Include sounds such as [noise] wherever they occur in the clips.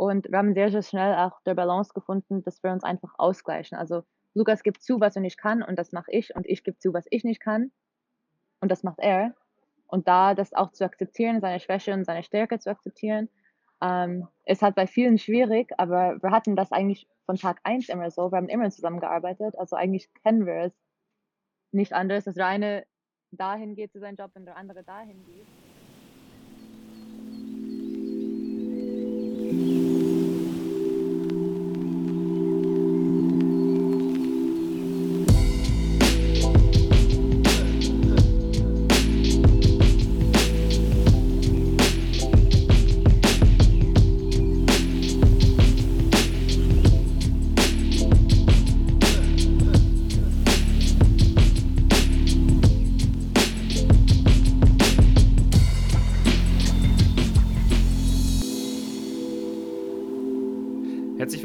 Und wir haben sehr, sehr schnell auch der Balance gefunden, dass wir uns einfach ausgleichen. Also Lukas gibt zu, was er nicht kann und das mache ich und ich gebe zu, was ich nicht kann und das macht er. Und da das auch zu akzeptieren, seine Schwäche und seine Stärke zu akzeptieren, ähm, ist halt bei vielen schwierig, aber wir hatten das eigentlich von Tag eins immer so. Wir haben immer zusammengearbeitet, also eigentlich kennen wir es nicht anders, dass der eine dahin geht zu seinem Job und der andere dahin geht.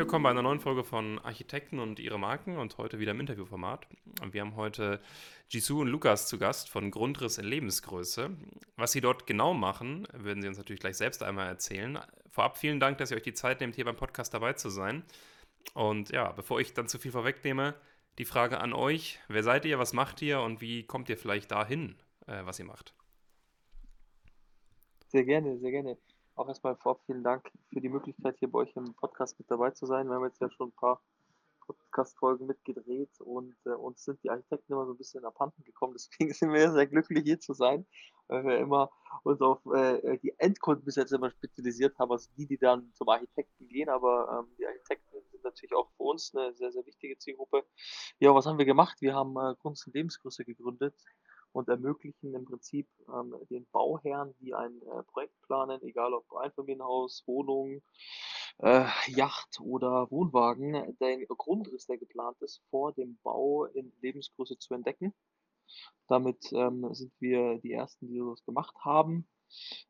Willkommen bei einer neuen Folge von Architekten und ihre Marken und heute wieder im Interviewformat. Wir haben heute Jisoo und Lukas zu Gast von Grundriss in Lebensgröße. Was sie dort genau machen, würden sie uns natürlich gleich selbst einmal erzählen. Vorab vielen Dank, dass ihr euch die Zeit nehmt, hier beim Podcast dabei zu sein. Und ja, bevor ich dann zu viel vorwegnehme, die Frage an euch: Wer seid ihr, was macht ihr und wie kommt ihr vielleicht dahin, äh, was ihr macht? Sehr gerne, sehr gerne. Auch erstmal vorab vielen Dank für die Möglichkeit, hier bei euch im Podcast mit dabei zu sein. Wir haben jetzt ja schon ein paar Podcast-Folgen mitgedreht und äh, uns sind die Architekten immer so ein bisschen abhanden gekommen. Deswegen [laughs] sind wir sehr glücklich, hier zu sein, weil wir immer uns auf äh, die Endkunden bis jetzt immer spezialisiert haben, also die, die dann zum Architekten gehen. Aber ähm, die Architekten sind natürlich auch für uns eine sehr, sehr wichtige Zielgruppe. Ja, was haben wir gemacht? Wir haben äh, Kunst und Lebensgröße gegründet und ermöglichen im Prinzip ähm, den Bauherren, die ein äh, Projekt planen, egal ob Einfamilienhaus, Wohnung, äh, Yacht oder Wohnwagen, den Grundriss, der geplant ist, vor dem Bau in Lebensgröße zu entdecken. Damit ähm, sind wir die Ersten, die das gemacht haben,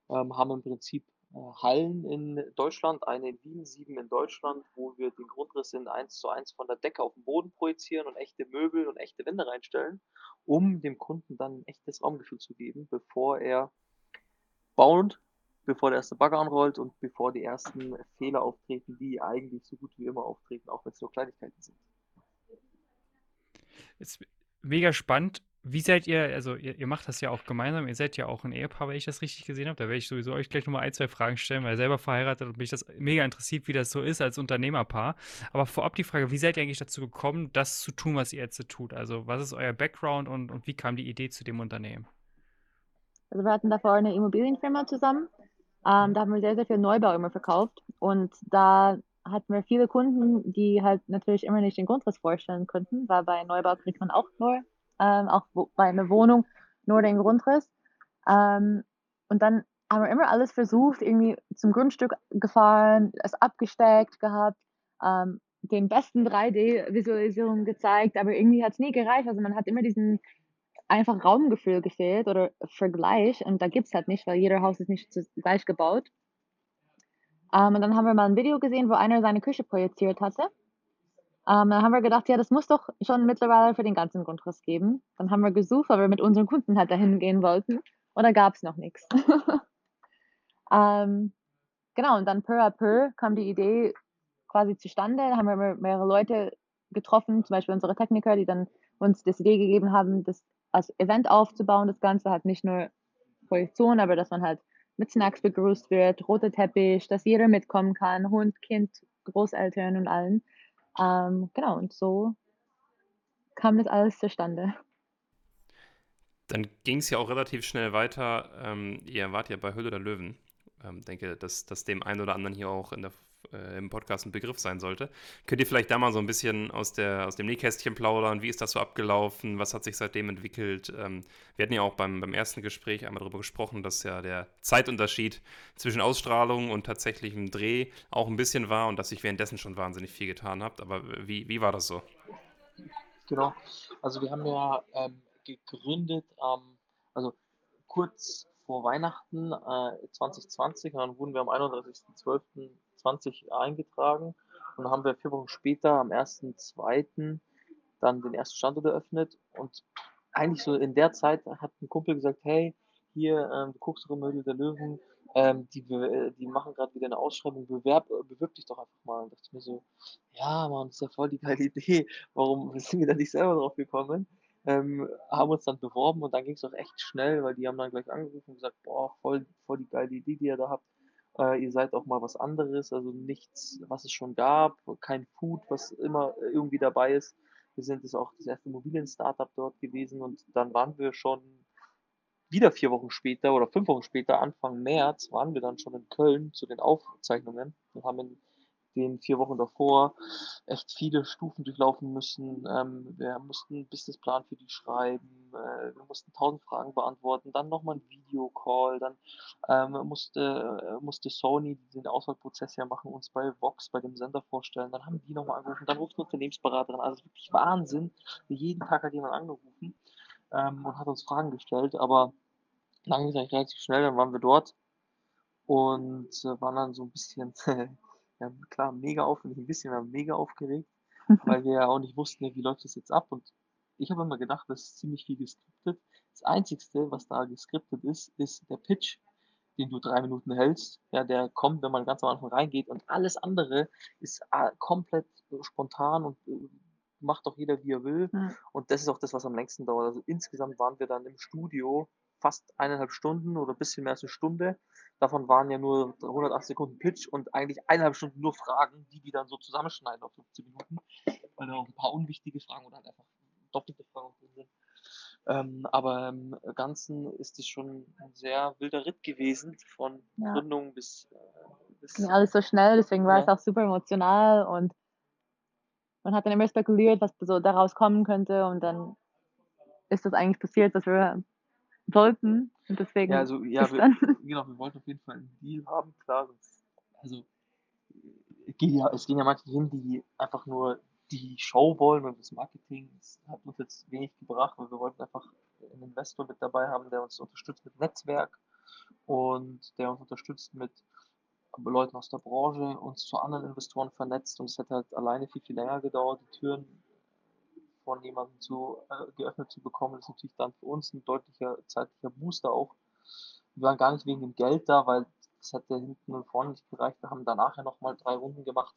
ähm, haben im Prinzip Hallen in Deutschland, eine in Wien, sieben in Deutschland, wo wir den Grundriss in 1 zu 1 von der Decke auf den Boden projizieren und echte Möbel und echte Wände reinstellen um dem Kunden dann ein echtes Raumgefühl zu geben, bevor er baut, bevor der erste Bagger anrollt und bevor die ersten Fehler auftreten, die eigentlich so gut wie immer auftreten, auch wenn es nur Kleinigkeiten sind. Ist mega spannend. Wie seid ihr, also ihr, ihr, macht das ja auch gemeinsam, ihr seid ja auch ein Ehepaar, wenn ich das richtig gesehen habe. Da werde ich sowieso euch gleich nochmal ein, zwei Fragen stellen, weil selber verheiratet und mich das mega interessiert, wie das so ist als Unternehmerpaar. Aber vorab die Frage, wie seid ihr eigentlich dazu gekommen, das zu tun, was ihr jetzt tut? Also was ist euer Background und, und wie kam die Idee zu dem Unternehmen? Also wir hatten davor eine Immobilienfirma zusammen. Ähm, da haben wir sehr, sehr viel Neubau immer verkauft. Und da hatten wir viele Kunden, die halt natürlich immer nicht den Grundriss vorstellen konnten, weil bei Neubau kriegt man auch nur ähm, auch bei einer Wohnung nur den Grundriss. Ähm, und dann haben wir immer alles versucht, irgendwie zum Grundstück gefahren, es abgesteckt gehabt, ähm, den besten 3D-Visualisierungen gezeigt, aber irgendwie hat es nie gereicht. Also man hat immer diesen einfach Raumgefühl gefehlt oder Vergleich und da gibt es halt nicht, weil jeder Haus ist nicht gleich gebaut. Ähm, und dann haben wir mal ein Video gesehen, wo einer seine Küche projiziert hatte ähm, dann haben wir gedacht, ja, das muss doch schon mittlerweile für den ganzen Grundriss geben. Dann haben wir gesucht, weil wir mit unseren Kunden halt dahin gehen wollten. Und da gab es noch nichts. [laughs] ähm, genau, und dann peu à peu kam die Idee quasi zustande. Da haben wir mehrere Leute getroffen, zum Beispiel unsere Techniker, die dann uns das Idee gegeben haben, das als Event aufzubauen. Das Ganze hat nicht nur Projektion, aber dass man halt mit Snacks begrüßt wird, roter Teppich, dass jeder mitkommen kann, Hund, Kind, Großeltern und allen. Ähm, genau, und so kam das alles zustande. Dann ging es ja auch relativ schnell weiter. Ähm, ihr wart ja bei Höhle der Löwen. Ich ähm, denke, dass das dem einen oder anderen hier auch in der äh, im Podcast ein Begriff sein sollte. Könnt ihr vielleicht da mal so ein bisschen aus, der, aus dem Nähkästchen plaudern? Wie ist das so abgelaufen? Was hat sich seitdem entwickelt? Ähm, wir hatten ja auch beim, beim ersten Gespräch einmal darüber gesprochen, dass ja der Zeitunterschied zwischen Ausstrahlung und tatsächlichem Dreh auch ein bisschen war und dass sich währenddessen schon wahnsinnig viel getan habt. Aber wie, wie war das so? Genau. Also wir haben ja ähm, gegründet, ähm, also kurz vor Weihnachten äh, 2020 und dann wurden wir am 31.12. 20 eingetragen und haben wir vier Wochen später am 1.2. dann den ersten Standort eröffnet und eigentlich so in der Zeit hat ein Kumpel gesagt, hey, hier, ähm, du guckst doch Höhle der Löwen, ähm, die, be- die machen gerade wieder eine Ausschreibung, bewerb, äh, bewirb dich doch einfach mal. Und dachte ich mir so, ja, Mann, das ist ja voll die geile Idee. Warum [laughs] sind wir da nicht selber drauf gekommen? Ähm, haben uns dann beworben und dann ging es auch echt schnell, weil die haben dann gleich angerufen und gesagt, boah, voll, voll die geile Idee, die ihr da habt. Äh, ihr seid auch mal was anderes, also nichts, was es schon gab, kein Food, was immer irgendwie dabei ist. Wir sind jetzt auch das erste Immobilien-Startup dort gewesen und dann waren wir schon wieder vier Wochen später oder fünf Wochen später, Anfang März, waren wir dann schon in Köln zu den Aufzeichnungen und haben in den vier Wochen davor echt viele Stufen durchlaufen müssen. Ähm, wir mussten einen Businessplan für die schreiben, äh, wir mussten tausend Fragen beantworten, dann nochmal ein Videocall, dann ähm, musste, äh, musste Sony den Auswahlprozess ja machen, uns bei Vox, bei dem Sender vorstellen, dann haben die nochmal angerufen, dann ruft eine Unternehmensberaterin also wirklich Wahnsinn. Jeden Tag hat jemand angerufen ähm, und hat uns Fragen gestellt, aber ging es eigentlich relativ schnell, dann waren wir dort und äh, waren dann so ein bisschen, [laughs] ja klar, mega aufgeregt, ein bisschen, wir mega aufgeregt, weil wir ja auch nicht wussten, ja, wie läuft das jetzt ab und ich habe immer gedacht, das ist ziemlich viel geskriptet. Das Einzigste, was da geskriptet ist, ist der Pitch, den du drei Minuten hältst, ja, der kommt, wenn man ganz am Anfang reingeht und alles andere ist äh, komplett spontan und äh, macht doch jeder, wie er will. Ja. Und das ist auch das, was am längsten dauert. Also insgesamt waren wir dann im Studio fast eineinhalb Stunden oder ein bisschen mehr als eine Stunde. Davon waren ja nur 180 Sekunden Pitch und eigentlich eineinhalb Stunden nur Fragen, die die dann so zusammenschneiden auf 15 Minuten, [laughs] weil da auch ein paar unwichtige Fragen oder halt einfach doppelte Fragen drin sind. Ähm, aber im Ganzen ist es schon ein sehr wilder Ritt gewesen, von Ja. Gründung bis, äh, bis ging alles so schnell, deswegen war es Ja. auch super emotional und man hat dann immer spekuliert, was so daraus kommen könnte und dann ist das eigentlich passiert, was wir wollten und deswegen Ja, also, ja, wir, genau, wir wollten auf jeden Fall einen Deal haben, klar. Sonst, also, es gehen ja, es gehen ja manche hin, die einfach nur die Show wollen und das Marketing. Das hat uns jetzt wenig gebracht, weil wir wollten einfach einen Investor mit dabei haben, der uns unterstützt mit Netzwerk und der uns unterstützt mit Leuten aus der Branche, uns zu anderen Investoren vernetzt und es hätte halt alleine viel, viel länger gedauert, die Türen von jemandem zu, äh, geöffnet zu bekommen. Ist natürlich dann für uns ein deutlicher zeitlicher Booster auch. Wir waren gar nicht wegen dem Geld da, weil das hätte hinten und vorne nicht gereicht. Wir haben danach ja nochmal drei Runden gemacht.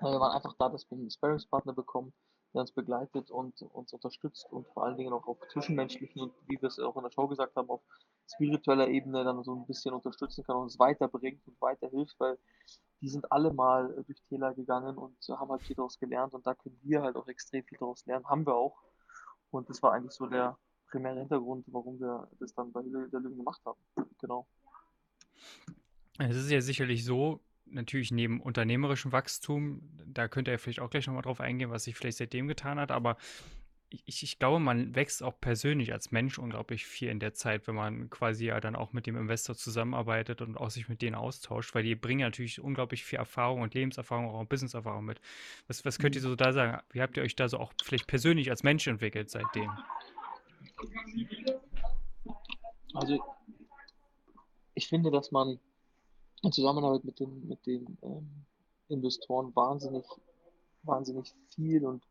Äh, Wir waren einfach da, dass wir einen Sparringspartner bekommen, der uns begleitet und uns unterstützt und vor allen Dingen auch auf zwischenmenschlichen und wie wir es auch in der Show gesagt haben, auf spiritueller Ebene dann so ein bisschen unterstützen kann und uns weiterbringt und weiterhilft, weil die sind alle mal äh, durch Täler gegangen und haben halt viel daraus gelernt und da können wir halt auch extrem viel daraus lernen, haben wir auch. Und das war eigentlich so der primäre Hintergrund, warum wir das dann bei Höhle der Löwen gemacht haben. Genau. Es ist ja sicherlich so, natürlich neben unternehmerischem Wachstum, da könnt ihr vielleicht auch gleich nochmal drauf eingehen, was sich vielleicht seitdem getan hat, aber ich, ich glaube, man wächst auch persönlich als Mensch unglaublich viel in der Zeit, wenn man quasi ja dann auch mit dem Investor zusammenarbeitet und auch sich mit denen austauscht, weil die bringen natürlich unglaublich viel Erfahrung und Lebenserfahrung, auch Businesserfahrung mit. Was, was könnt ihr so da sagen? Wie habt ihr euch da so auch vielleicht persönlich als Mensch entwickelt seitdem? Also ich finde, dass man in Zusammenarbeit mit den, mit den ähm, Investoren wahnsinnig, wahnsinnig viel und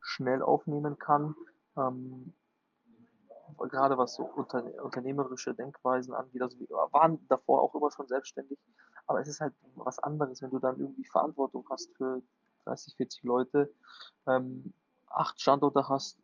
schnell aufnehmen kann. Ähm, gerade was so unter, unternehmerische Denkweisen angeht. Also wir waren davor auch immer schon selbstständig, aber es ist halt was anderes, wenn du dann irgendwie Verantwortung hast für 30, 40 Leute, ähm, acht Standorte hast,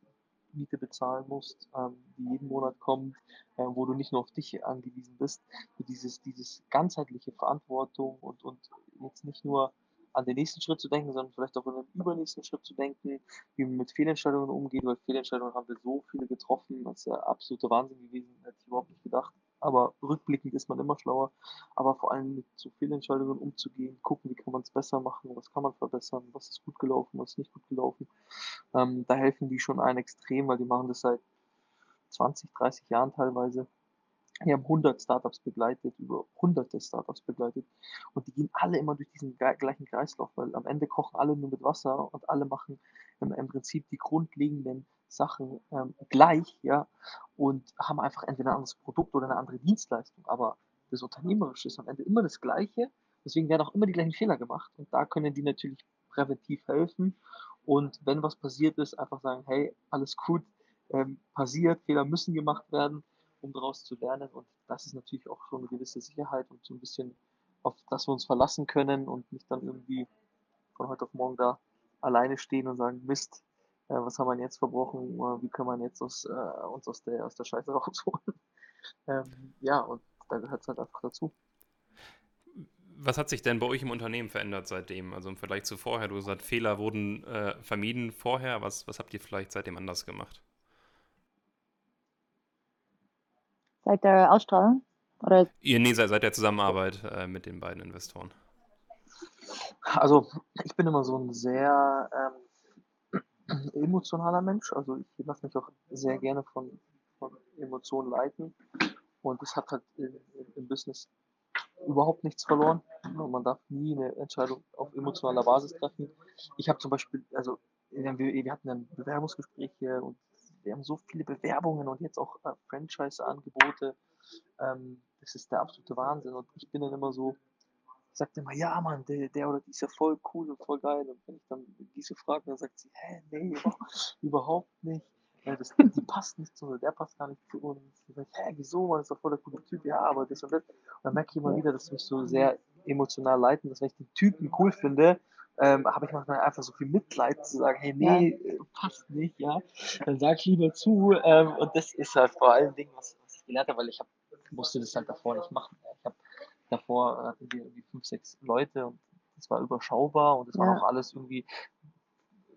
Miete bezahlen musst, ähm, die jeden Monat kommen, äh, wo du nicht nur auf dich angewiesen bist. Dieses, dieses ganzheitliche Verantwortung und, und jetzt nicht nur an den nächsten Schritt zu denken, sondern vielleicht auch an den übernächsten Schritt zu denken, wie man mit Fehlentscheidungen umgeht, weil Fehlentscheidungen haben wir so viele getroffen, das ist ja absoluter Wahnsinn gewesen, hätte ich überhaupt nicht gedacht. Aber rückblickend ist man immer schlauer, aber vor allem mit so Fehlentscheidungen umzugehen, gucken, wie kann man es besser machen, was kann man verbessern, was ist gut gelaufen, was ist nicht gut gelaufen. Ähm, da helfen die schon einen extrem, weil die machen das seit 20, 30 Jahren teilweise. Die haben 100 Startups begleitet, über hunderte Startups begleitet. Und die gehen alle immer durch diesen gleichen Kreislauf, weil am Ende kochen alle nur mit Wasser und alle machen im Prinzip die grundlegenden Sachen ähm, gleich, ja, und haben einfach entweder ein anderes Produkt oder eine andere Dienstleistung. Aber das Unternehmerische ist am Ende immer das Gleiche. Deswegen werden auch immer die gleichen Fehler gemacht. Und da können die natürlich präventiv helfen. Und wenn was passiert ist, einfach sagen, hey, alles gut, ähm, passiert, Fehler müssen gemacht werden um daraus zu lernen. Und das ist natürlich auch schon eine gewisse Sicherheit und so ein bisschen, auf das wir uns verlassen können und nicht dann irgendwie von heute auf morgen da alleine stehen und sagen, Mist, äh, was haben wir jetzt verbrochen, äh, wie können wir jetzt aus, äh, uns aus der, aus der Scheiße [laughs] rausholen. ähm, ja, und da gehört es halt einfach dazu. Was hat sich denn bei euch im Unternehmen verändert seitdem? Also im Vergleich zu vorher, du sagst, Fehler wurden äh, vermieden vorher. Was, was habt ihr vielleicht seitdem anders gemacht? Seit der Ausstrahlung? Oder? Ihr, nee, seit, seit der Zusammenarbeit äh, mit den beiden Investoren. Also ich bin immer so ein sehr ähm, emotionaler Mensch. Also ich lasse mich auch sehr gerne von, von Emotionen leiten. Und das hat halt im, Business überhaupt nichts verloren. Man darf nie eine Entscheidung auf emotionaler Basis treffen. Ich habe zum Beispiel, also wir, wir hatten dann Bewerbungsgespräche und wir haben so viele Bewerbungen und jetzt auch äh, Franchise-Angebote. Ähm, das ist der absolute Wahnsinn. Und ich bin dann immer so, sagt immer, ja Mann, der, der oder die ist ja voll cool und voll geil. Und wenn ich dann diese frage, dann sagt sie, hä, nee, [laughs] überhaupt nicht. Ja, das, die passt nicht zu uns, der passt gar nicht zu uns. Ich sage, hä, wieso, man ist doch voll der coole Typ, ja, aber das und das. Und dann merke ich immer wieder, dass mich so sehr emotional leiten, dass wenn ich den Typen cool finde, ähm, habe ich manchmal einfach so viel Mitleid zu sagen, hey, nee, ja. passt nicht, ja. Dann sag ich lieber zu. Ähm, und das ist halt vor allen Dingen, was, was ich gelernt habe, weil ich hab, musste das halt davor nicht machen. Davor hatten wir irgendwie fünf, sechs Leute und das war überschaubar und es ja. war auch alles irgendwie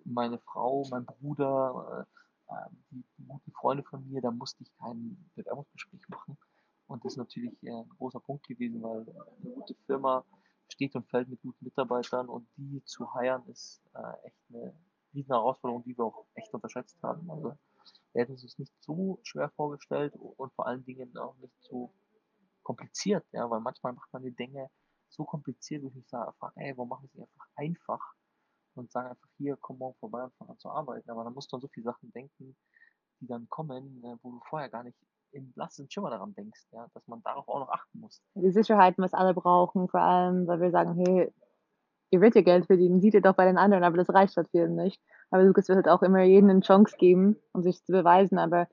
meine Frau, mein Bruder, äh, ähm, die guten Freunde von mir, da musste ich kein Bewerbungsgespräch machen. Und das ist natürlich äh, ein großer Punkt gewesen, weil eine gute Firma steht und fällt mit guten Mitarbeitern und die zu heiren ist äh, echt eine riesen Herausforderung, die wir auch echt unterschätzt haben. Also wir hätten es uns nicht so schwer vorgestellt und vor allen Dingen auch nicht so kompliziert, ja, weil manchmal macht man die Dinge so kompliziert, wo ich mich sage, ey, warum machen wir es einfach einfach? und sagen einfach hier, komm morgen vorbei und fang an zu arbeiten. Aber dann musst du an so viele Sachen denken, die dann kommen, äh, wo du vorher gar nicht im blassen Schimmer daran denkst, ja, dass man darauf auch noch achten muss. Die Sicherheiten, was alle brauchen, vor allem, weil wir sagen, hey, ihr werdet ja Geld verdienen, sieht ihr doch bei den anderen, aber das reicht halt vielen nicht. Aber Lukas wird halt auch immer jedem eine Chance geben, um sich zu beweisen, aber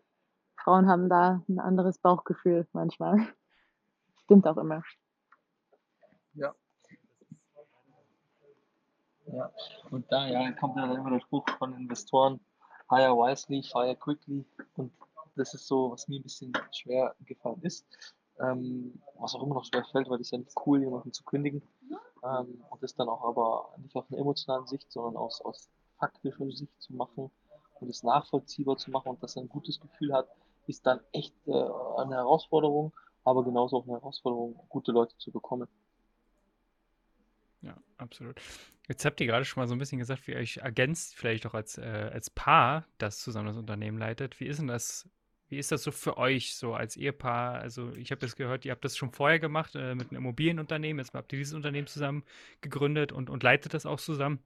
Frauen haben da ein anderes Bauchgefühl manchmal. Stimmt auch immer. Ja, ja, und da ja, kommt ja dann immer der Spruch von Investoren, hire wisely, fire quickly. Und das ist so, was mir ein bisschen schwer gefallen ist. Ähm, was auch immer noch schwer fällt, weil es ja nicht cool, jemanden zu kündigen. Ähm, und das dann auch aber nicht aus einer emotionalen Sicht, sondern aus, aus faktischer Sicht zu machen und es nachvollziehbar zu machen und dass er ein gutes Gefühl hat, ist dann echt äh, eine Herausforderung, aber genauso auch eine Herausforderung, gute Leute zu bekommen. Ja, absolut. Jetzt habt ihr gerade schon mal so ein bisschen gesagt, wie ihr euch ergänzt, vielleicht auch als, äh, als Paar, das zusammen das Unternehmen leitet. Wie ist denn das, wie ist das so für euch, so als Ehepaar? Also, ich habe das gehört, ihr habt das schon vorher gemacht äh, mit einem Immobilienunternehmen. Jetzt habt ihr dieses Unternehmen zusammen gegründet und, und leitet das auch zusammen.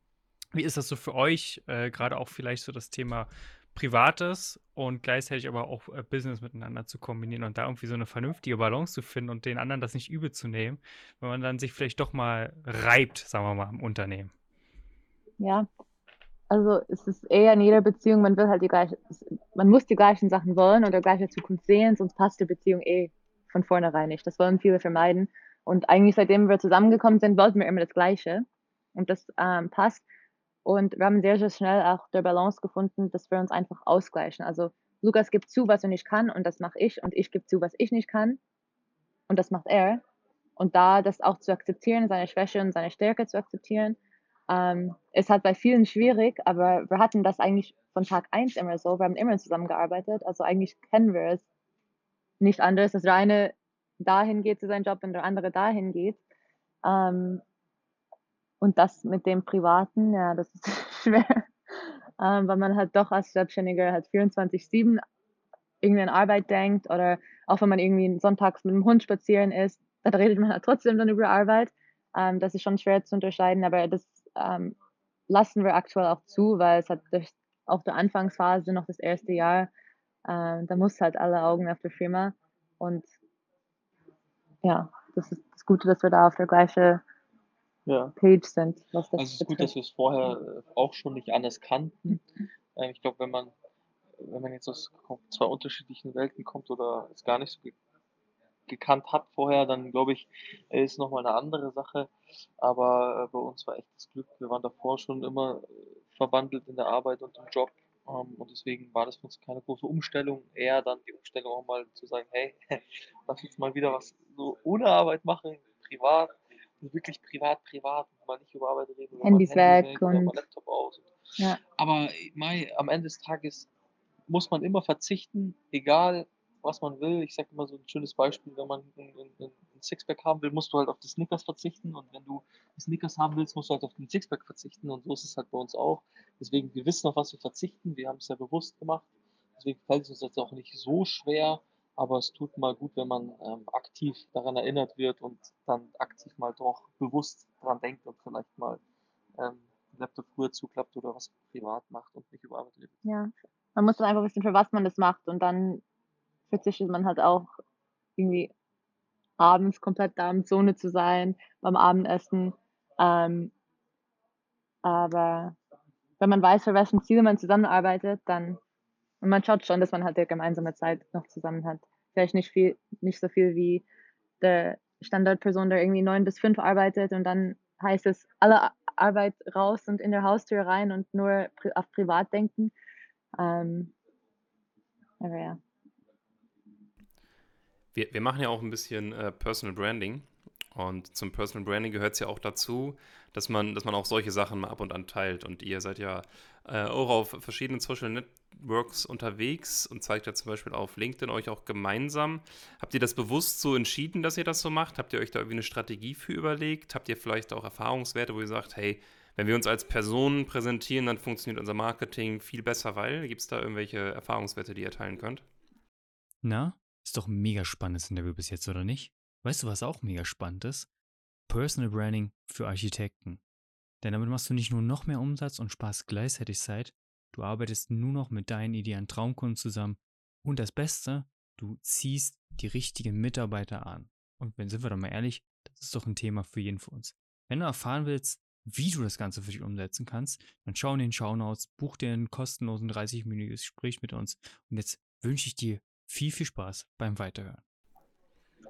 Wie ist das so für euch, äh, gerade auch vielleicht so das Thema Privates und gleichzeitig aber auch äh, Business miteinander zu kombinieren und da irgendwie so eine vernünftige Balance zu finden und den anderen das nicht übel zu nehmen, wenn man dann sich vielleicht doch mal reibt, sagen wir mal, im Unternehmen. Ja, also es ist eher in jeder Beziehung, man will halt die gleiche, man muss die gleichen Sachen wollen oder gleiche Zukunft sehen, sonst passt die Beziehung eh von vornherein nicht. Das wollen viele vermeiden. Und eigentlich seitdem wir zusammengekommen sind, wollten wir immer das Gleiche. Und das ähm, passt. Und wir haben sehr, sehr schnell auch der Balance gefunden, dass wir uns einfach ausgleichen. Also Lukas gibt zu, was er nicht kann und das mache ich und ich gebe zu, was ich nicht kann und das macht er. Und da das auch zu akzeptieren, seine Schwäche und seine Stärke zu akzeptieren, ähm, ist halt bei vielen schwierig, aber wir hatten das eigentlich von Tag 1 immer so. Wir haben immer zusammengearbeitet, also eigentlich kennen wir es nicht anders, dass der eine dahin geht zu seinem Job und der andere dahin geht. Ähm, und das mit dem Privaten, ja, das ist [laughs] schwer, ähm, weil man halt doch als Selbstständiger halt 24-7 irgendwie an Arbeit denkt oder auch wenn man irgendwie sonntags mit dem Hund spazieren ist, [laughs] da redet man halt trotzdem dann über Arbeit. Ähm, das ist schon schwer zu unterscheiden, aber das ähm, lassen wir aktuell auch zu, weil es hat durch auch der Anfangsphase noch das erste Jahr, äh, da muss halt alle Augen auf der Firma und ja, das ist das Gute, dass wir da auf der gleichen ja. Page sind. Was das also es ist gut, dass wir es vorher äh, auch schon nicht anders kannten. Ähm, ich glaube, wenn man wenn man jetzt aus zwei unterschiedlichen Welten kommt oder es gar nicht so ge gekannt hat vorher, dann glaube ich, äh, ist nochmal eine andere Sache. Aber äh, bei uns war echt das Glück, wir waren davor schon immer äh, verwandelt in der Arbeit und im Job. Ähm, und deswegen war das für uns keine große Umstellung. Eher dann die Umstellung auch mal zu sagen, hey, [laughs] lass uns mal wieder was so ohne Arbeit machen, privat, wirklich privat, privat, mal nicht über Arbeit reden. Oder Handys Handy weg und Laptop aus. ja. Aber Mai, am Ende des Tages muss man immer verzichten, egal was man will. Ich sage immer so ein schönes Beispiel, wenn man ein, ein, ein Sixpack haben will, musst du halt auf die Snickers verzichten und wenn du die Snickers haben willst, musst du halt auf den Sixpack verzichten und so ist es halt bei uns auch. Deswegen, wir wissen, auf was wir verzichten, wir haben es ja bewusst gemacht. Deswegen fällt es uns jetzt auch nicht so schwer, aber es tut mal gut, wenn man ähm, aktiv daran erinnert wird und dann aktiv mal doch bewusst daran denkt und vielleicht mal ähm, Laptop früher zuklappt oder was privat macht und nicht über Arbeit redet. Ja. Man muss dann einfach wissen, für was man das macht und dann verzichtet man halt auch irgendwie abends komplett da im Zone zu sein, beim Abendessen. Ähm, aber wenn man weiß, für wessen Ziele man zusammenarbeitet, dann und man schaut schon, dass man halt die gemeinsame Zeit noch zusammen hat. Vielleicht nicht viel, nicht so viel wie der Standardperson, der irgendwie neun bis fünf arbeitet und dann heißt es alle Arbeit raus und in der Haustür rein und nur auf privat denken. Ähm, aber ja. Wir, wir machen ja auch ein bisschen äh, Personal Branding. Und zum Personal Branding gehört es ja auch dazu, dass man, dass man auch solche Sachen mal ab und an teilt. Und ihr seid ja äh, auch auf verschiedenen Social Networks unterwegs und zeigt ja zum Beispiel auf LinkedIn euch auch gemeinsam. Habt ihr das bewusst so entschieden, dass ihr das so macht? Habt ihr euch da irgendwie eine Strategie für überlegt? Habt ihr vielleicht auch Erfahrungswerte, wo ihr sagt, hey, wenn wir uns als Personen präsentieren, dann funktioniert unser Marketing viel besser, weil? Gibt es da irgendwelche Erfahrungswerte, die ihr teilen könnt? Na, ist doch ein mega spannendes Interview bis jetzt, oder nicht? Weißt du, was auch mega spannend ist? Personal Branding für Architekten. Denn damit machst du nicht nur noch mehr Umsatz und sparst gleichzeitig Zeit, du arbeitest nur noch mit deinen idealen Traumkunden zusammen und das Beste, du ziehst die richtigen Mitarbeiter an. Und wenn sind wir doch mal ehrlich, das ist doch ein Thema für jeden von uns. Wenn du erfahren willst, wie du das Ganze für dich umsetzen kannst, dann schau in den Shownotes, buch dir ein kostenlosen 30-minütiges Gespräch mit uns und jetzt wünsche ich dir viel, viel Spaß beim Weiterhören.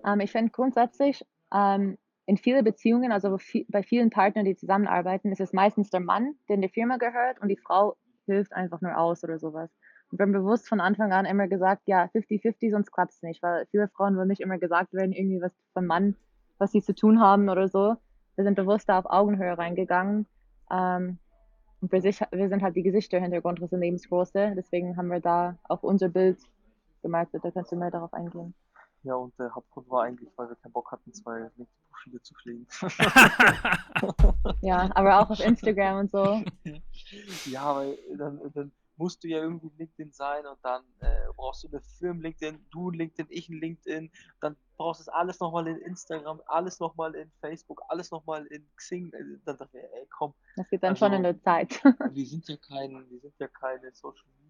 Ähm, ich finde grundsätzlich, ähm, in vielen Beziehungen, also bei vielen Partnern, die zusammenarbeiten, ist es meistens der Mann, der in die Firma gehört und die Frau hilft einfach nur aus oder sowas. Und wir haben bewusst von Anfang an immer gesagt, ja, 50-50, sonst klappt es nicht, weil viele Frauen wollen nicht immer gesagt werden, irgendwie was vom Mann, was sie zu tun haben oder so. Wir sind bewusst da auf Augenhöhe reingegangen. Ähm, und wir, sich, wir sind halt die Gesichter hinter Grundriss und Lebensgroße, deswegen haben wir da auch unser Bild gemarktet. Da kannst du mehr darauf eingehen. Ja, und der Hauptgrund war eigentlich, weil wir keinen Bock hatten, zwei LinkedIn-Profile zu pflegen. [laughs] Ja, aber auch auf Instagram und so. [laughs] Ja, weil dann, dann musst du ja irgendwie LinkedIn sein und dann äh, brauchst du eine Firmen-LinkedIn, du ein LinkedIn, ich ein LinkedIn, dann brauchst du es alles nochmal in Instagram, alles nochmal in Facebook, alles nochmal in Xing. Äh, Dann dachte ich, ey, komm, Das geht dann schon in Also- der Zeit. wir sind ja kein, wir sind ja keine Social Media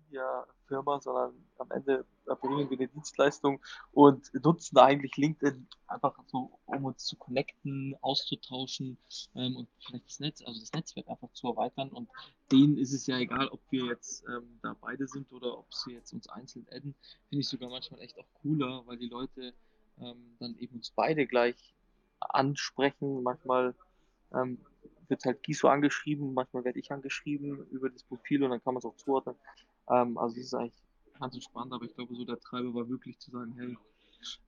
Firma, sondern am Ende erbringen wir eine Dienstleistung und nutzen eigentlich LinkedIn einfach so, um uns zu connecten, auszutauschen ähm, und vielleicht das Netz, also das Netzwerk einfach zu erweitern. Und denen ist es ja egal, ob wir jetzt ähm, da beide sind oder ob sie jetzt uns einzeln adden. Finde ich sogar manchmal echt auch cooler, weil die Leute ähm, dann eben uns beide gleich ansprechen. Manchmal ähm, wird halt Giso angeschrieben, manchmal werde ich angeschrieben über das Profil und dann kann man es auch zuordnen. Ähm, also es ist eigentlich ganz entspannt, aber ich glaube, so der Treiber war wirklich zu sagen, hey,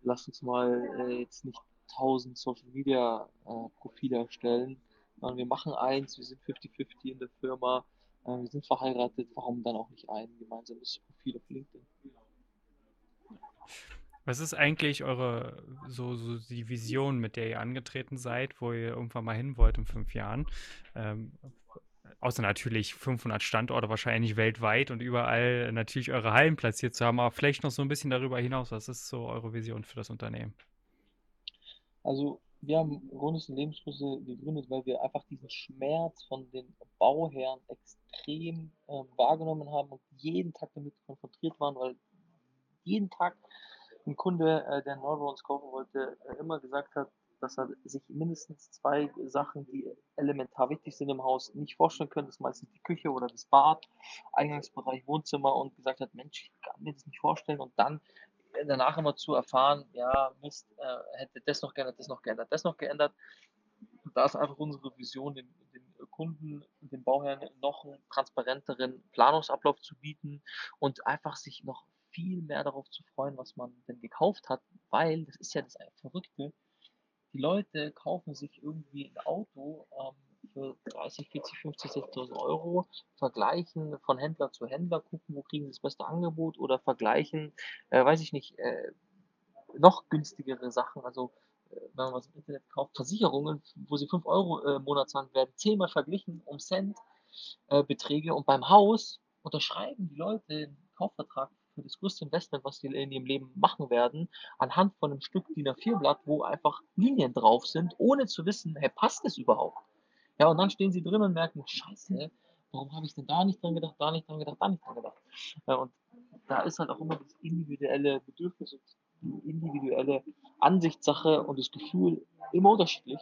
lass uns mal äh, jetzt nicht 1000 Social Media äh, Profile erstellen, sondern wir machen eins, wir sind 50-50 in der Firma, äh, wir sind verheiratet, warum dann auch nicht ein gemeinsames Profil auf LinkedIn? Was ist eigentlich eure, so, so die Vision, mit der ihr angetreten seid, wo ihr irgendwann mal hin wollt in fünf Jahren? Ähm, außer natürlich 500 Standorte wahrscheinlich weltweit und überall natürlich eure Hallen platziert zu haben, aber vielleicht noch so ein bisschen darüber hinaus. Was ist so eure Vision für das Unternehmen? Also wir haben Grundes und Lebensgröße gegründet, weil wir einfach diesen Schmerz von den Bauherren extrem ähm, wahrgenommen haben und jeden Tag damit konfrontiert waren, weil jeden Tag ein Kunde, äh, der Neubau bei uns kaufen wollte, äh, immer gesagt hat, dass er sich mindestens zwei Sachen, die elementar wichtig sind im Haus, nicht vorstellen könnte. Das ist meistens die Küche oder das Bad, Eingangsbereich, Wohnzimmer und gesagt hat, Mensch, ich kann mir das nicht vorstellen. Und dann danach immer zu erfahren, ja, Mist, äh, hätte das noch geändert, das noch geändert, das noch geändert. Und da ist einfach unsere Vision, den, den Kunden, den Bauherren noch einen transparenteren Planungsablauf zu bieten und einfach sich noch viel mehr darauf zu freuen, was man denn gekauft hat, weil das ist ja das Verrückte. Die Leute kaufen sich irgendwie ein Auto ähm, für 30, 40, 50, 60.000 Euro, vergleichen von Händler zu Händler, gucken, wo kriegen sie das beste Angebot oder vergleichen, äh, weiß ich nicht, äh, noch günstigere Sachen. Also äh, wenn man was im Internet kauft, Versicherungen, wo sie 5 Euro äh, im Monat zahlen, werden zehnmal verglichen um Cent äh, Beträge und beim Haus unterschreiben die Leute einen Kaufvertrag für das größte Investment, was sie in ihrem Leben machen werden, anhand von einem Stück DIN A4-Blatt, wo einfach Linien drauf sind, ohne zu wissen, hey, passt das überhaupt? Ja, und dann stehen sie drin und merken, scheiße, warum habe ich denn da nicht dran gedacht, da nicht dran gedacht, da nicht dran gedacht? Ja, und da ist halt auch immer das individuelle Bedürfnis und die individuelle Ansichtssache und das Gefühl immer unterschiedlich.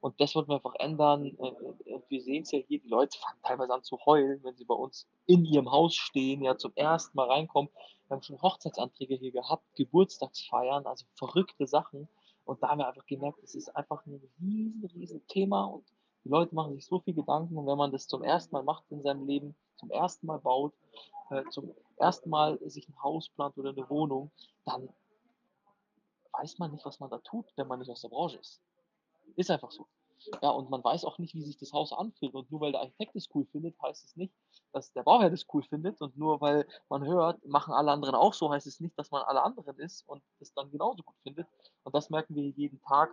Und das wird man einfach ändern. Äh, äh, und wir sehen es ja hier, die Leute fangen teilweise an zu heulen, wenn sie bei uns in ihrem Haus stehen, ja zum ersten Mal reinkommen. Wir haben schon Hochzeitsanträge hier gehabt, Geburtstagsfeiern, also verrückte Sachen. Und da haben wir einfach gemerkt, es ist einfach ein riesen, riesen Thema und die Leute machen sich so viel Gedanken. Und wenn man das zum ersten Mal macht in seinem Leben, zum ersten Mal baut, äh, zum ersten Mal sich ein Haus plant oder eine Wohnung, dann weiß man nicht, was man da tut, wenn man nicht aus der Branche ist. Ist einfach so. Ja, und man weiß auch nicht, wie sich das Haus anfühlt. Und nur weil der Architekt es cool findet, heißt es nicht, dass der Bauherr das cool findet. Und nur weil man hört, machen alle anderen auch so, heißt es nicht, dass man alle anderen ist und es dann genauso gut findet. Und das merken wir jeden Tag,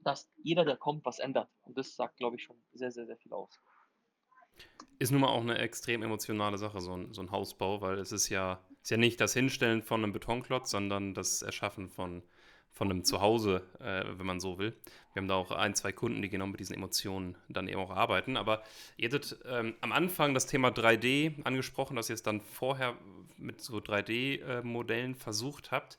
dass jeder, der kommt, was ändert. Und das sagt, glaube ich, schon sehr, sehr, sehr viel aus. Ist nun mal auch eine extrem emotionale Sache, so ein, so ein Hausbau, weil es ist ja, ist ja nicht das Hinstellen von einem Betonklotz, sondern das Erschaffen von von einem Zuhause, äh, wenn man so will. Wir haben da auch ein, zwei Kunden, die genau mit diesen Emotionen dann eben auch arbeiten. Aber ihr hattet ähm, am Anfang das Thema 3D angesprochen, dass ihr es dann vorher mit so 3D-Modellen äh, versucht habt.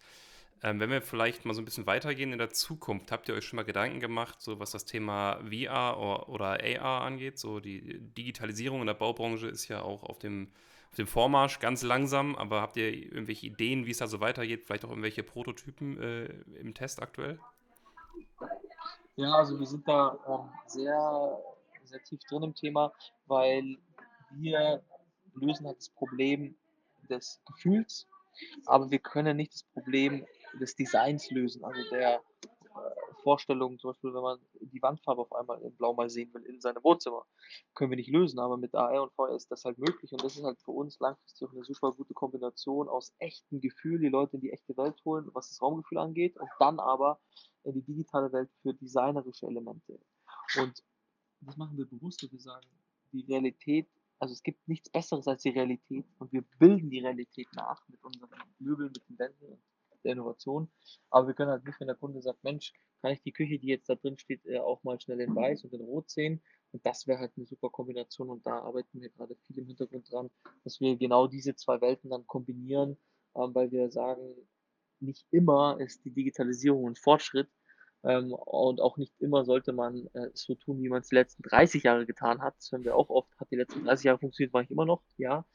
Ähm, wenn wir vielleicht mal so ein bisschen weitergehen in der Zukunft, habt ihr euch schon mal Gedanken gemacht, so was das Thema VR oder, AR angeht? So die Digitalisierung in der Baubranche ist ja auch auf dem auf dem Vormarsch, ganz langsam, aber habt ihr irgendwelche Ideen, wie es da so weitergeht? Vielleicht auch irgendwelche Prototypen äh, im Test aktuell? Ja, also wir sind da ähm, sehr, sehr tief drin im Thema, weil wir lösen halt das Problem des Gefühls, aber wir können nicht das Problem des Designs lösen, also der Vorstellungen, zum Beispiel, wenn man die Wandfarbe auf einmal in Blau mal sehen will in seinem Wohnzimmer, können wir nicht lösen, aber mit AR und VR ist das halt möglich und das ist halt für uns langfristig auch eine super gute Kombination aus echtem Gefühl, die Leute in die echte Welt holen, was das Raumgefühl angeht und dann aber in die digitale Welt für designerische Elemente. Und das machen wir bewusst, wir sagen, die Realität also es gibt nichts Besseres als die Realität und wir bilden die Realität nach mit unseren Möbeln, mit den Wänden und der Innovation. Aber wir können halt nicht, wenn der Kunde sagt, Mensch, kann ich die Küche, die jetzt da drin steht, äh, auch mal schnell in weiß und in rot sehen. Und das wäre halt eine super Kombination und da arbeiten wir gerade viel im Hintergrund dran, dass wir genau diese zwei Welten dann kombinieren, ähm, weil wir sagen, nicht immer ist die Digitalisierung ein Fortschritt ähm, und auch nicht immer sollte man äh, so tun, wie man es die letzten 30 Jahre getan hat. Das hören wir auch oft, hat die letzten 30 Jahre funktioniert, mache ich immer noch, ja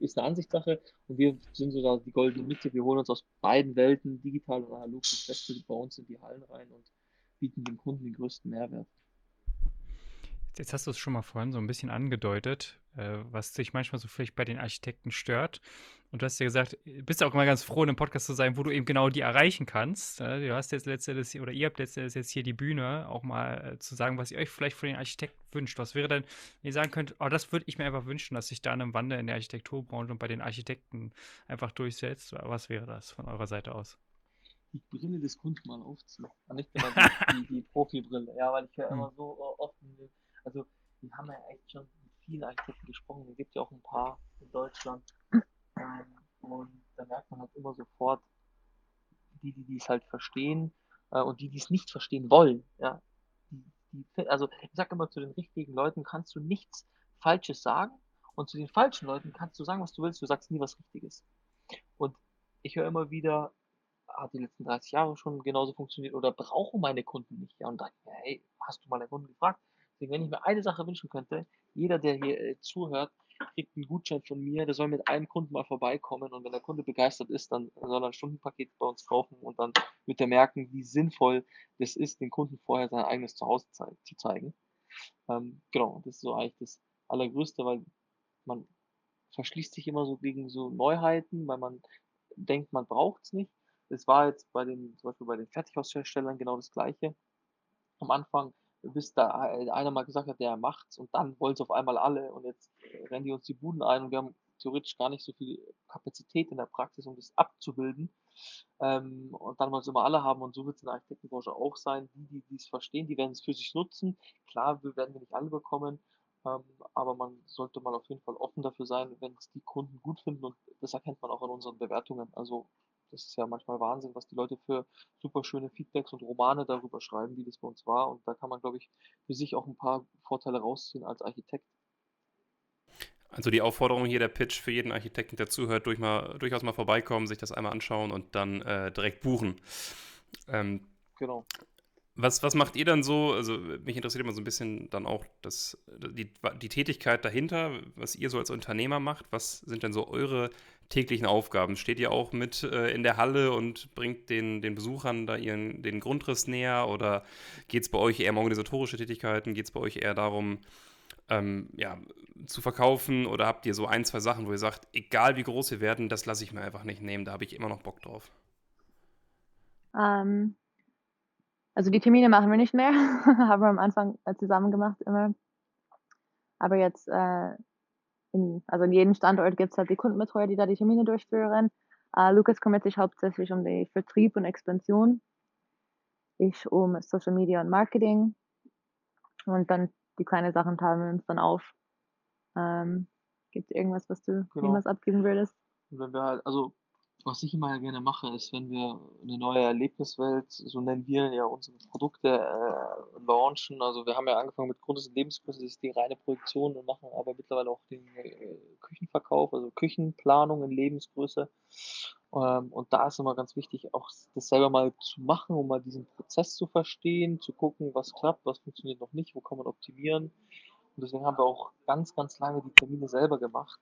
ist eine Ansichtssache und wir sind so da die goldene Mitte. Wir holen uns aus beiden Welten, digital und analog, das Beste bei uns in die Hallen rein und bieten dem Kunden den größten Mehrwert. Jetzt hast du es schon mal vorhin so ein bisschen angedeutet, äh, was dich manchmal so vielleicht bei den Architekten stört. Und du hast ja gesagt, bist auch immer ganz froh, in einem Podcast zu sein, wo du eben genau die erreichen kannst. Du hast jetzt letztendlich, oder ihr habt letztendlich jetzt hier die Bühne, auch mal äh, zu sagen, was ihr euch vielleicht von den Architekten wünscht. Was wäre denn, wenn ihr sagen könnt, oh, das würde ich mir einfach wünschen, dass sich da ein Wandel in der Architekturbranche und bei den Architekten einfach durchsetzt? Was wäre das von eurer Seite aus? die Brille des Kunden mal aufziehen. [laughs] Nicht immer die, die, die Profibrille. Ja, weil ich höre hm. immer so oft, also wir haben ja echt schon mit vielen Architekten gesprochen. Es gibt ja auch ein paar in Deutschland. Ähm, und da merkt man halt immer sofort, die, die es halt verstehen äh, und die, die es nicht verstehen wollen. Ja, die, die, also ich sage immer, zu den richtigen Leuten kannst du nichts Falsches sagen und zu den falschen Leuten kannst du sagen, was du willst, du sagst nie was Richtiges. Und ich höre immer wieder, hat die letzten 30 Jahre schon genauso funktioniert oder brauchen meine Kunden nicht? Ja, und dann, hey, hast du mal deinen Kunden gefragt? Deswegen, wenn ich mir eine Sache wünschen könnte, jeder, der hier äh, zuhört, kriegt einen Gutschein von mir, der soll mit einem Kunden mal vorbeikommen und wenn der Kunde begeistert ist, dann soll er ein Stundenpaket bei uns kaufen und dann wird er merken, wie sinnvoll das ist, den Kunden vorher sein eigenes Zuhause zei zu zeigen. Ähm, genau, das ist so eigentlich das Allergrößte, weil man verschließt sich immer so gegen so Neuheiten, weil man denkt, man braucht es nicht. Das war jetzt bei den, zum Beispiel bei den Fertighausherstellern genau das Gleiche. Am Anfang, bis da einer mal gesagt hat, der macht's und dann wollen es auf einmal alle und jetzt rennen die uns die Buden ein und wir haben theoretisch gar nicht so viel Kapazität in der Praxis, um das abzubilden. Ähm, und dann wollen es immer alle haben und so wird es in der Architektenbranche auch sein. Die, die es verstehen, die werden es für sich nutzen. Klar, wir werden wir nicht alle bekommen, ähm, aber man sollte mal auf jeden Fall offen dafür sein, wenn es die Kunden gut finden und das erkennt man auch in unseren Bewertungen. Also das ist ja manchmal Wahnsinn, was die Leute für super schöne Feedbacks und Romane darüber schreiben, wie das bei uns war. Und da kann man, glaube ich, für sich auch ein paar Vorteile rausziehen als Architekt. Also die Aufforderung hier, der Pitch für jeden Architekten, der zuhört, durch mal, durchaus mal vorbeikommen, sich das einmal anschauen und dann äh, direkt buchen. Ähm, genau. Was, was macht ihr dann so? Also mich interessiert immer so ein bisschen dann auch das, die, die Tätigkeit dahinter, was ihr so als Unternehmer macht. Was sind denn so eure täglichen Aufgaben? Steht ihr auch mit äh, in der Halle und bringt den, den Besuchern da ihren, den Grundriss näher? Oder geht es bei euch eher um organisatorische Tätigkeiten? Geht es bei euch eher darum, ähm, ja, zu verkaufen? Oder habt ihr so ein, zwei Sachen, wo ihr sagt, egal wie groß wir werden, das lasse ich mir einfach nicht nehmen, da habe ich immer noch Bock drauf? Ähm, also die Termine machen wir nicht mehr, [laughs] haben wir am Anfang äh, zusammen gemacht immer. Aber jetzt, äh, in, also in jedem Standort gibt es halt die Kundenbetreuer, die da die Termine durchführen. Äh, Lukas kümmert sich hauptsächlich um den Vertrieb und Expansion. Ich um Social Media und Marketing. Und dann die kleinen Sachen teilen wir uns dann auf. Ähm, Gibt es irgendwas, was du genau. irgendwas abgeben würdest? Wenn wir halt, also was ich immer gerne mache, ist, wenn wir eine neue Erlebniswelt, so nennen wir ja unsere Produkte, äh, launchen. Also wir haben ja angefangen mit Grund- und Lebensgröße, das ist die reine Produktion und machen aber mittlerweile auch den äh, Küchenverkauf, also Küchenplanung in Lebensgröße. Ähm, und da ist immer ganz wichtig, auch das selber mal zu machen, um mal diesen Prozess zu verstehen, zu gucken, was klappt, was funktioniert noch nicht, wo kann man optimieren. Und deswegen haben wir auch ganz, ganz lange die Termine selber gemacht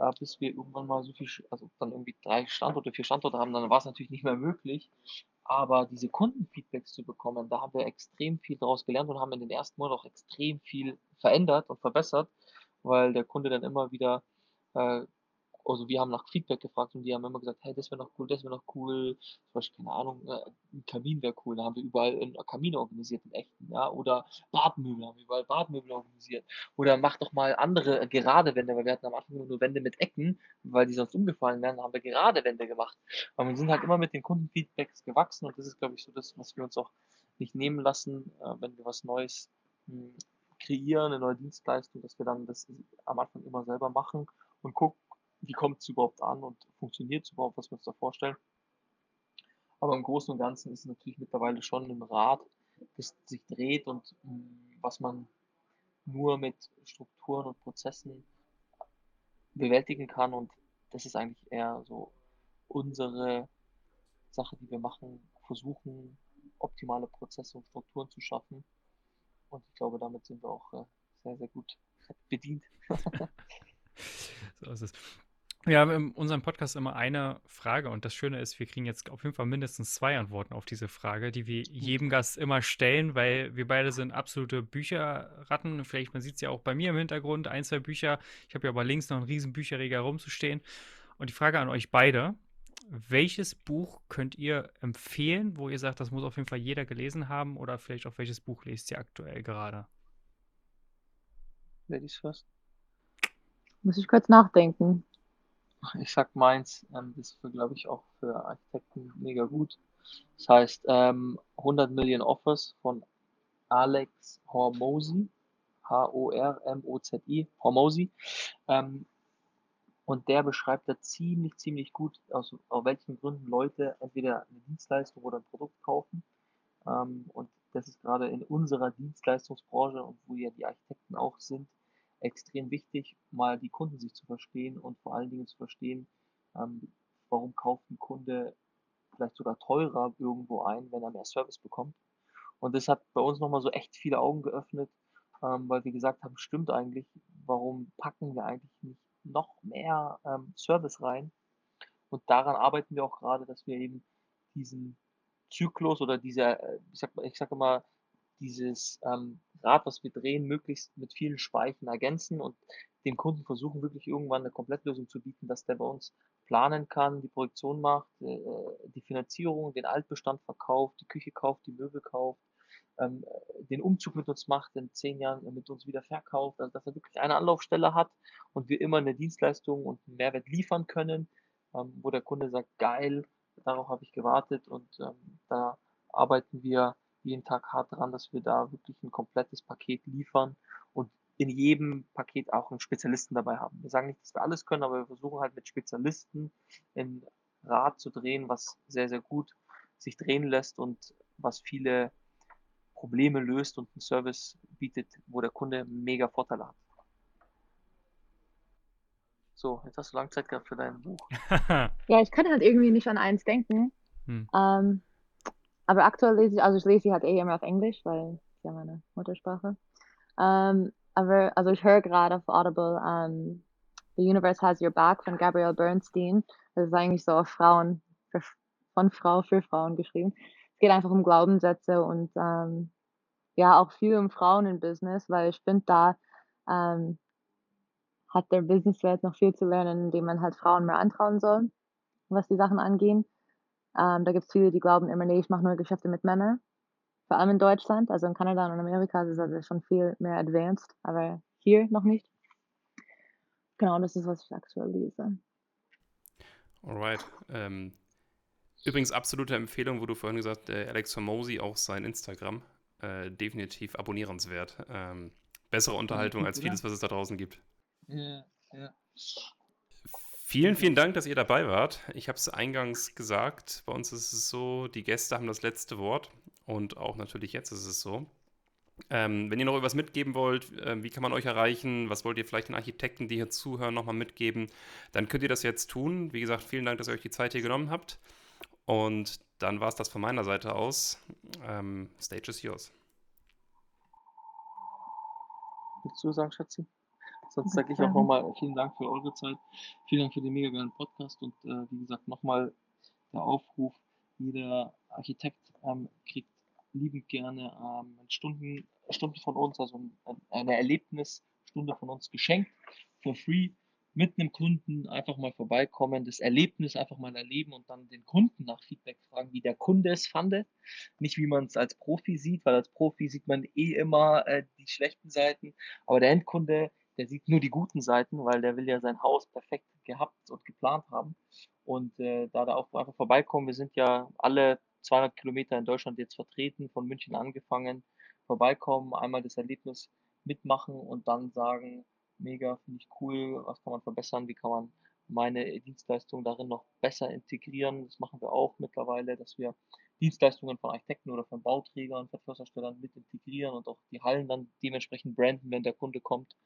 äh, bis wir irgendwann mal so viel, also dann irgendwie drei Standorte, vier Standorte haben, dann war es natürlich nicht mehr möglich. Aber diese Kundenfeedbacks zu bekommen, da haben wir extrem viel daraus gelernt und haben in den ersten Monaten auch extrem viel verändert und verbessert, weil der Kunde dann immer wieder äh, also wir haben nach Feedback gefragt und die haben immer gesagt, hey, das wäre noch cool, das wäre noch cool, zum Beispiel, keine Ahnung, äh, ein Kamin wäre cool, da haben wir überall einen Kamin organisiert, in echten, ja, oder Badmöbel, haben wir überall Badmöbel organisiert, oder mach doch mal andere äh, gerade Wände, weil wir hatten am Anfang nur Wände mit Ecken, weil die sonst umgefallen wären, haben wir gerade Wände gemacht. Aber wir sind halt immer mit den Kundenfeedbacks gewachsen und das ist, glaube ich, so das, was wir uns auch nicht nehmen lassen, äh, wenn wir was Neues hm, kreieren, eine neue Dienstleistung, dass wir dann das am Anfang immer selber machen und gucken, wie kommt es überhaupt an und funktioniert es überhaupt, was wir uns da vorstellen. Aber im Großen und Ganzen ist es natürlich mittlerweile schon ein Rad, das sich dreht und mh, hm, was man nur mit Strukturen und Prozessen bewältigen kann. Und das ist eigentlich eher so unsere Sache, die wir machen, versuchen, optimale Prozesse und Strukturen zu schaffen. Und ich glaube, damit sind wir auch äh, sehr, sehr gut [laughs] bedient. [laughs] so ist es. Wir haben in unserem Podcast immer eine Frage und das Schöne ist, wir kriegen jetzt auf jeden Fall mindestens zwei Antworten auf diese Frage, die wir jedem Gast immer stellen, weil wir beide sind absolute Bücherratten. Vielleicht, man sieht es ja auch bei mir im Hintergrund, ein, zwei Bücher. Ich habe ja aber links noch einen riesen Bücherregal rumzustehen. Und die Frage an euch beide, welches Buch könnt ihr empfehlen, wo ihr sagt, das muss auf jeden Fall jeder gelesen haben oder vielleicht auch welches Buch lest ihr aktuell gerade? Ladies first. Muss ich kurz nachdenken ich sag meins, ähm, das ist, glaube ich, auch für Architekten mega gut. Das heißt, ähm, 100 Million Offers von Alex Hormozy, H-O-R-M-O-Z-I, Hormozy. Ähm, und der beschreibt da ziemlich, ziemlich gut, aus, aus welchen Gründen Leute entweder eine Dienstleistung oder ein Produkt kaufen. Ähm, und das ist gerade in unserer Dienstleistungsbranche und wo ja die Architekten auch sind, extrem wichtig, mal die Kunden sich zu verstehen und vor allen Dingen zu verstehen, ähm, warum kauft ein Kunde vielleicht sogar teurer irgendwo ein, wenn er mehr Service bekommt. Und das hat bei uns nochmal so echt viele Augen geöffnet, ähm, weil wir gesagt haben, stimmt eigentlich, warum packen wir eigentlich nicht noch mehr ähm, Service rein? Und daran arbeiten wir auch gerade, dass wir eben diesen Zyklus oder dieser, äh, ich sag, ich sag immer, dieses ähm, Rad, was wir drehen, möglichst mit vielen Speichen ergänzen und dem Kunden versuchen, wirklich irgendwann eine Komplettlösung zu bieten, dass der bei uns planen kann, die Projektion macht, äh, die Finanzierung, den Altbestand verkauft, die Küche kauft, die Möbel kauft, ähm, den Umzug mit uns macht, in zehn Jahren mit uns wieder verkauft, also dass er wirklich eine Anlaufstelle hat und wir immer eine Dienstleistung und einen Mehrwert liefern können, ähm, wo der Kunde sagt, geil, darauf habe ich gewartet und ähm, da arbeiten wir jeden Tag hart dran, dass wir da wirklich ein komplettes Paket liefern und in jedem Paket auch einen Spezialisten dabei haben. Wir sagen nicht, dass wir alles können, aber wir versuchen halt mit Spezialisten ein Rad zu drehen, was sehr, sehr gut sich drehen lässt und was viele Probleme löst und einen Service bietet, wo der Kunde mega Vorteile hat. So, jetzt hast du lange Zeit gehabt für dein Buch. [laughs] ja, ich kann halt irgendwie nicht an eins denken. Hm. Ähm, aber aktuell lese ich, also ich lese sie halt eh immer auf Englisch, weil ist ja meine Muttersprache. Ähm, aber, also ich höre gerade auf Audible um, ähm, The Universe Has Your Back von Gabrielle Bernstein. Das ist eigentlich so auf Frauen, für, von Frau für Frauen geschrieben. Es geht einfach um Glaubenssätze und ähm, ja, auch viel um Frauen im Business, weil ich finde, da hat der Businesswelt noch viel zu lernen, indem man halt Frauen mehr antrauen soll, was die Sachen angehen. Ähm, da gibt es viele, die glauben immer, nee, ich mache nur Geschäfte mit Männern. Vor allem in Deutschland, also in Kanada und in Amerika ist es also schon viel mehr advanced, aber hier noch nicht. Genau, das ist, was ich aktuell lese. Alright. Ähm, übrigens, absolute Empfehlung, wo du vorhin gesagt hast, äh, Alex Hormozy, auch sein Instagram, äh, definitiv abonnierenswert. Ähm, bessere Unterhaltung [laughs] als vieles, was es da draußen gibt. Ja, ja. Vielen, vielen Dank, dass ihr dabei wart. Ich habe es eingangs gesagt, bei uns ist es so, die Gäste haben das letzte Wort und auch natürlich jetzt ist es so. Ähm, wenn ihr noch etwas mitgeben wollt, äh, wie kann man euch erreichen? Was wollt ihr vielleicht den Architekten, die hier zuhören, nochmal mitgeben? Dann könnt ihr das jetzt tun. Wie gesagt, vielen Dank, dass ihr euch die Zeit hier genommen habt. Und dann war es das von meiner Seite aus. Ähm, stage is yours. Willst du sagen, Schatzi? Sonst sage ich auch nochmal vielen Dank für eure Zeit. Vielen Dank für den mega geilen Podcast und äh, wie gesagt nochmal der Aufruf, jeder Architekt ähm, kriegt liebend gerne ähm, Stunden, Stunden von uns, also eine Erlebnisstunde von uns geschenkt, for free, mit einem Kunden einfach mal vorbeikommen, das Erlebnis einfach mal erleben und dann den Kunden nach Feedback fragen, wie der Kunde es fand. Nicht wie man es als Profi sieht, weil als Profi sieht man eh immer äh, die schlechten Seiten, aber der Endkunde der sieht nur die guten Seiten, weil der will ja sein Haus perfekt gehabt und geplant haben. Und äh, da da auch einfach vorbeikommen, wir sind ja alle 200 Kilometer in Deutschland jetzt vertreten, von München angefangen, vorbeikommen, einmal das Erlebnis mitmachen und dann sagen, mega, finde ich cool, was kann man verbessern, wie kann man meine Dienstleistung darin noch besser integrieren. Das machen wir auch mittlerweile, dass wir Dienstleistungen von Architekten oder von Bauträgern, Verkehrsherstellern mit integrieren und auch die Hallen dann dementsprechend branden, wenn der Kunde kommt.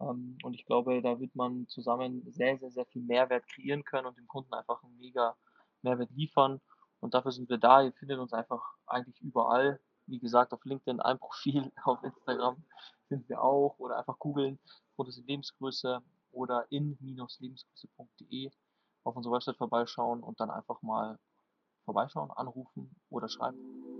Ähm, und ich glaube, da wird man zusammen sehr, sehr, sehr viel Mehrwert kreieren können und dem Kunden einfach einen mega Mehrwert liefern. Und dafür sind wir da. Ihr findet uns einfach eigentlich überall. Wie gesagt, auf LinkedIn ein [laughs] Profil, auf Instagram sind wir auch. Oder einfach googeln, Fotos in Lebensgröße oder in-lebensgröße.de auf unsere Website vorbeischauen und dann einfach mal vorbeischauen, anrufen oder schreiben.